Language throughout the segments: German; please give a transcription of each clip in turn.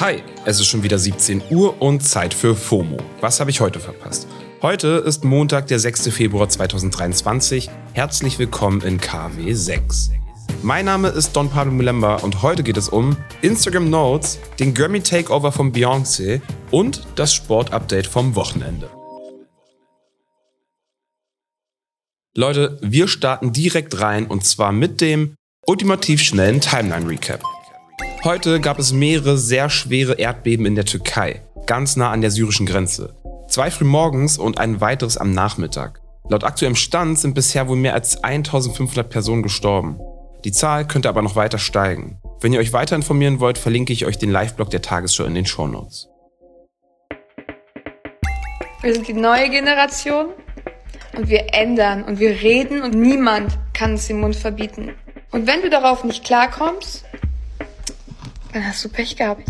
Hi, es ist schon wieder 17 Uhr und Zeit für FOMO. Was habe ich heute verpasst? Heute ist Montag, der 6. Februar 2023. Herzlich willkommen in KW 6. Mein Name ist Don Pablo Mulemba und heute geht es um Instagram Notes, den Grammy Takeover von Beyoncé und das Sportupdate vom Wochenende. Leute, wir starten direkt rein und zwar mit dem ultimativ schnellen Timeline Recap. Heute gab es mehrere sehr schwere Erdbeben in der Türkei, ganz nah an der syrischen Grenze. Zwei früh morgens und ein weiteres am Nachmittag. Laut aktuellem Stand sind bisher wohl mehr als 1500 Personen gestorben. Die Zahl könnte aber noch weiter steigen. Wenn ihr euch weiter informieren wollt, verlinke ich euch den Live-Blog der Tagesschau in den Shownotes. Wir sind die neue Generation und wir ändern und wir reden und niemand kann uns den Mund verbieten. Und wenn du darauf nicht klarkommst, dann hast du Pech gehabt.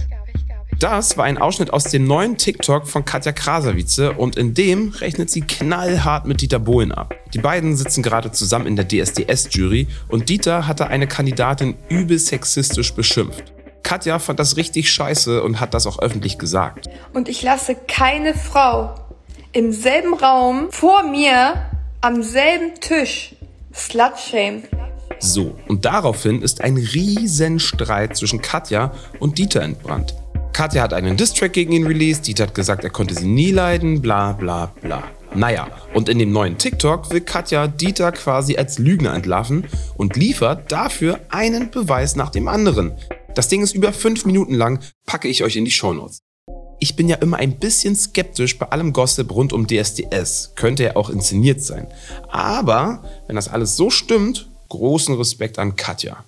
Das war ein Ausschnitt aus dem neuen TikTok von Katja Krasavice und in dem rechnet sie knallhart mit Dieter Bohlen ab. Die beiden sitzen gerade zusammen in der DSDS-Jury und Dieter hatte eine Kandidatin übel sexistisch beschimpft. Katja fand das richtig scheiße und hat das auch öffentlich gesagt. Und ich lasse keine Frau im selben Raum vor mir am selben Tisch Slutshame. So, und daraufhin ist ein Riesenstreit zwischen Katja und Dieter entbrannt. Katja hat einen Distrack gegen ihn released, Dieter hat gesagt, er konnte sie nie leiden, bla bla bla. Naja, und in dem neuen TikTok will Katja Dieter quasi als Lügner entlarven und liefert dafür einen Beweis nach dem anderen. Das Ding ist über fünf Minuten lang, packe ich euch in die Shownotes. Ich bin ja immer ein bisschen skeptisch bei allem Gossip rund um DSDS. Könnte ja auch inszeniert sein. Aber wenn das alles so stimmt, großen Respekt an Katja.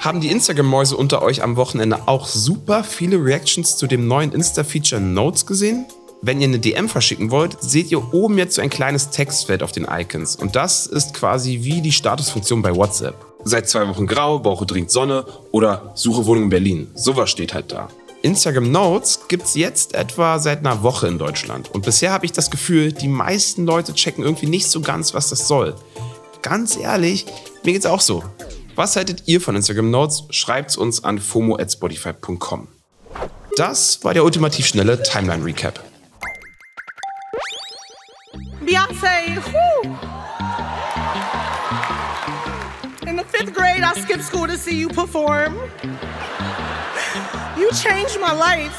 Haben die Instagram-Mäuse unter euch am Wochenende auch super viele Reactions zu dem neuen Insta-Feature Notes gesehen? Wenn ihr eine DM verschicken wollt, seht ihr oben jetzt so ein kleines Textfeld auf den Icons. Und das ist quasi wie die Statusfunktion bei WhatsApp. Seit zwei Wochen grau, brauche dringend Sonne oder suche Wohnung in Berlin. Sowas steht halt da. Instagram Notes gibt es jetzt etwa seit einer Woche in Deutschland. Und bisher habe ich das Gefühl, die meisten Leute checken irgendwie nicht so ganz, was das soll ganz ehrlich, mir geht's auch so. Was haltet ihr von Instagram Notes? Schreibt's uns an fomo@spotify.com. Das war der ultimativ schnelle Timeline Recap. Beyonce, whoo! In the fifth grade, I skipped school to see you perform. You changed my life.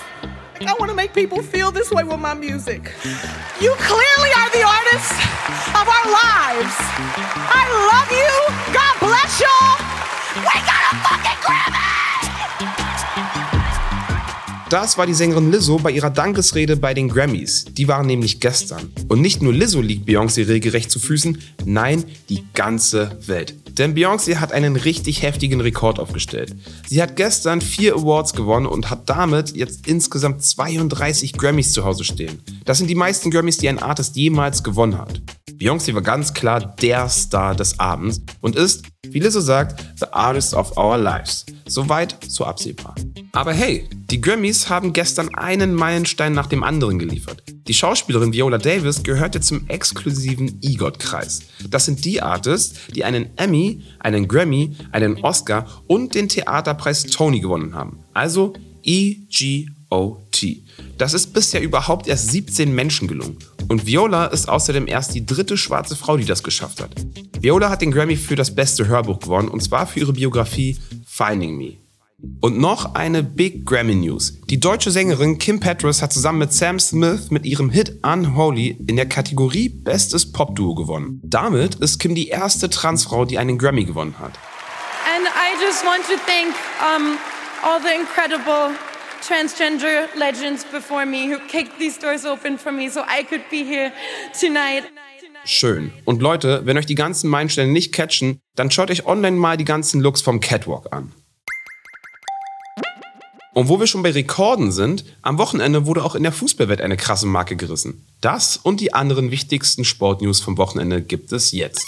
I want to make people feel this way with my music. You clearly are the artist of our lives. I love you. God bless y'all. We got a fucking Grammy! Das war die Sängerin Lizzo bei ihrer Dankesrede bei den Grammys. Die waren nämlich gestern. Und nicht nur Lizzo liegt Beyoncé regelrecht zu Füßen, nein, die ganze Welt. Denn Beyoncé hat einen richtig heftigen Rekord aufgestellt. Sie hat gestern vier Awards gewonnen und hat damit jetzt insgesamt 32 Grammys zu Hause stehen. Das sind die meisten Grammys, die ein Artist jemals gewonnen hat. Beyoncé war ganz klar der Star des Abends und ist, wie Lizzo sagt, the artist of our lives. Soweit, so absehbar. Aber hey, die Grammys haben gestern einen Meilenstein nach dem anderen geliefert. Die Schauspielerin Viola Davis gehörte zum exklusiven EGOT-Kreis. Das sind die Artists, die einen Emmy, einen Grammy, einen Oscar und den Theaterpreis Tony gewonnen haben. Also EGOT. Das ist bisher überhaupt erst 17 Menschen gelungen. Und Viola ist außerdem erst die dritte schwarze Frau, die das geschafft hat. Viola hat den Grammy für das beste Hörbuch gewonnen und zwar für ihre Biografie Finding Me. Und noch eine Big Grammy News. Die deutsche Sängerin Kim Petras hat zusammen mit Sam Smith mit ihrem Hit Unholy in der Kategorie Bestes Popduo gewonnen. Damit ist Kim die erste Transfrau, die einen Grammy gewonnen hat. And I just want to thank um, all the incredible transgender legends before me who kicked these doors open for me so I could be here tonight. Schön. Und Leute, wenn euch die ganzen Meilensteine nicht catchen, dann schaut euch online mal die ganzen Looks vom Catwalk an. Und wo wir schon bei Rekorden sind, am Wochenende wurde auch in der Fußballwelt eine krasse Marke gerissen. Das und die anderen wichtigsten Sportnews vom Wochenende gibt es jetzt.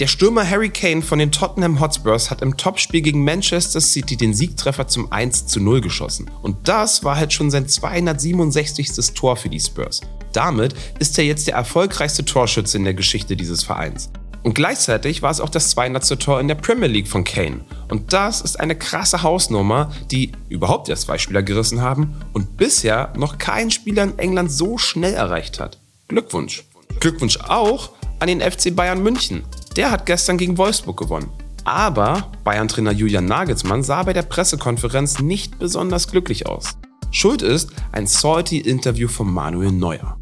Der Stürmer Harry Kane von den Tottenham Hotspurs hat im Topspiel gegen Manchester City den Siegtreffer zum 1 zu 0 geschossen. Und das war halt schon sein 267. Tor für die Spurs. Damit ist er jetzt der erfolgreichste Torschütze in der Geschichte dieses Vereins. Und gleichzeitig war es auch das 200. Tor in der Premier League von Kane. Und das ist eine krasse Hausnummer, die überhaupt erst zwei Spieler gerissen haben und bisher noch kein Spieler in England so schnell erreicht hat. Glückwunsch. Glückwunsch auch an den FC Bayern München. Der hat gestern gegen Wolfsburg gewonnen. Aber Bayern-Trainer Julian Nagelsmann sah bei der Pressekonferenz nicht besonders glücklich aus. Schuld ist ein salty-Interview von Manuel Neuer.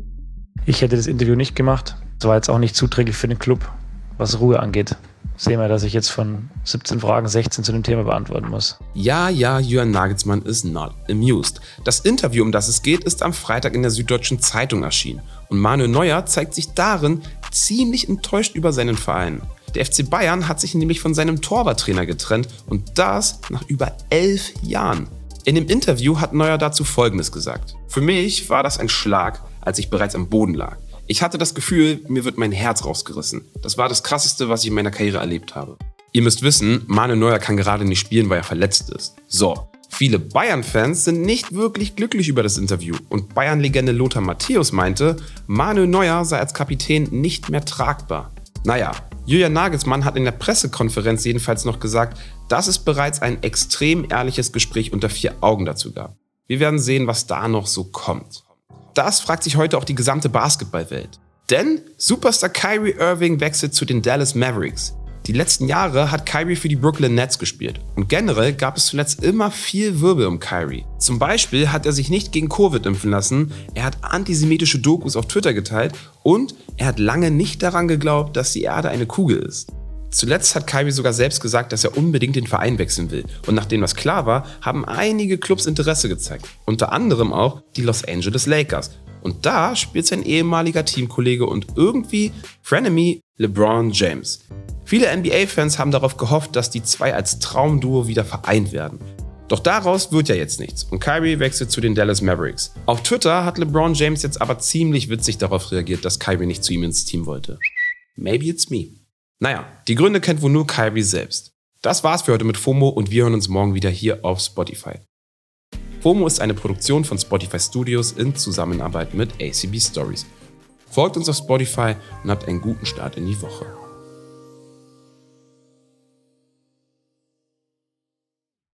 Ich hätte das Interview nicht gemacht. Das war jetzt auch nicht zuträglich für den Club, was Ruhe angeht. Sehen wir, dass ich jetzt von 17 Fragen 16 zu dem Thema beantworten muss. Ja, ja, Jürgen Nagelsmann is not amused. Das Interview, um das es geht, ist am Freitag in der Süddeutschen Zeitung erschienen. Und Manuel Neuer zeigt sich darin ziemlich enttäuscht über seinen Verein. Der FC Bayern hat sich nämlich von seinem Torwarttrainer getrennt und das nach über elf Jahren. In dem Interview hat Neuer dazu Folgendes gesagt. Für mich war das ein Schlag, als ich bereits am Boden lag. Ich hatte das Gefühl, mir wird mein Herz rausgerissen. Das war das Krasseste, was ich in meiner Karriere erlebt habe. Ihr müsst wissen, Manuel Neuer kann gerade nicht spielen, weil er verletzt ist. So, Viele Bayern-Fans sind nicht wirklich glücklich über das Interview und Bayern-Legende Lothar Matthäus meinte, Manuel Neuer sei als Kapitän nicht mehr tragbar. Naja, Julian Nagelsmann hat in der Pressekonferenz jedenfalls noch gesagt, dass es bereits ein extrem ehrliches Gespräch unter vier Augen dazu gab. Wir werden sehen, was da noch so kommt. Das fragt sich heute auch die gesamte Basketballwelt. Denn Superstar Kyrie Irving wechselt zu den Dallas Mavericks. Die letzten Jahre hat Kyrie für die Brooklyn Nets gespielt und generell gab es zuletzt immer viel Wirbel um Kyrie. Zum Beispiel hat er sich nicht gegen Covid impfen lassen, er hat antisemitische Dokus auf Twitter geteilt und er hat lange nicht daran geglaubt, dass die Erde eine Kugel ist. Zuletzt hat Kyrie sogar selbst gesagt, dass er unbedingt den Verein wechseln will. Und nachdem das klar war, haben einige Clubs Interesse gezeigt. Unter anderem auch die Los Angeles Lakers. Und da spielt sein ehemaliger Teamkollege und irgendwie Frenemy LeBron James. Viele NBA-Fans haben darauf gehofft, dass die zwei als Traumduo wieder vereint werden. Doch daraus wird ja jetzt nichts und Kyrie wechselt zu den Dallas Mavericks. Auf Twitter hat LeBron James jetzt aber ziemlich witzig darauf reagiert, dass Kyrie nicht zu ihm ins Team wollte. Maybe it's me. Naja, die Gründe kennt wohl nur Kyrie selbst. Das war's für heute mit FOMO und wir hören uns morgen wieder hier auf Spotify. FOMO ist eine Produktion von Spotify Studios in Zusammenarbeit mit ACB Stories. Folgt uns auf Spotify und habt einen guten Start in die Woche.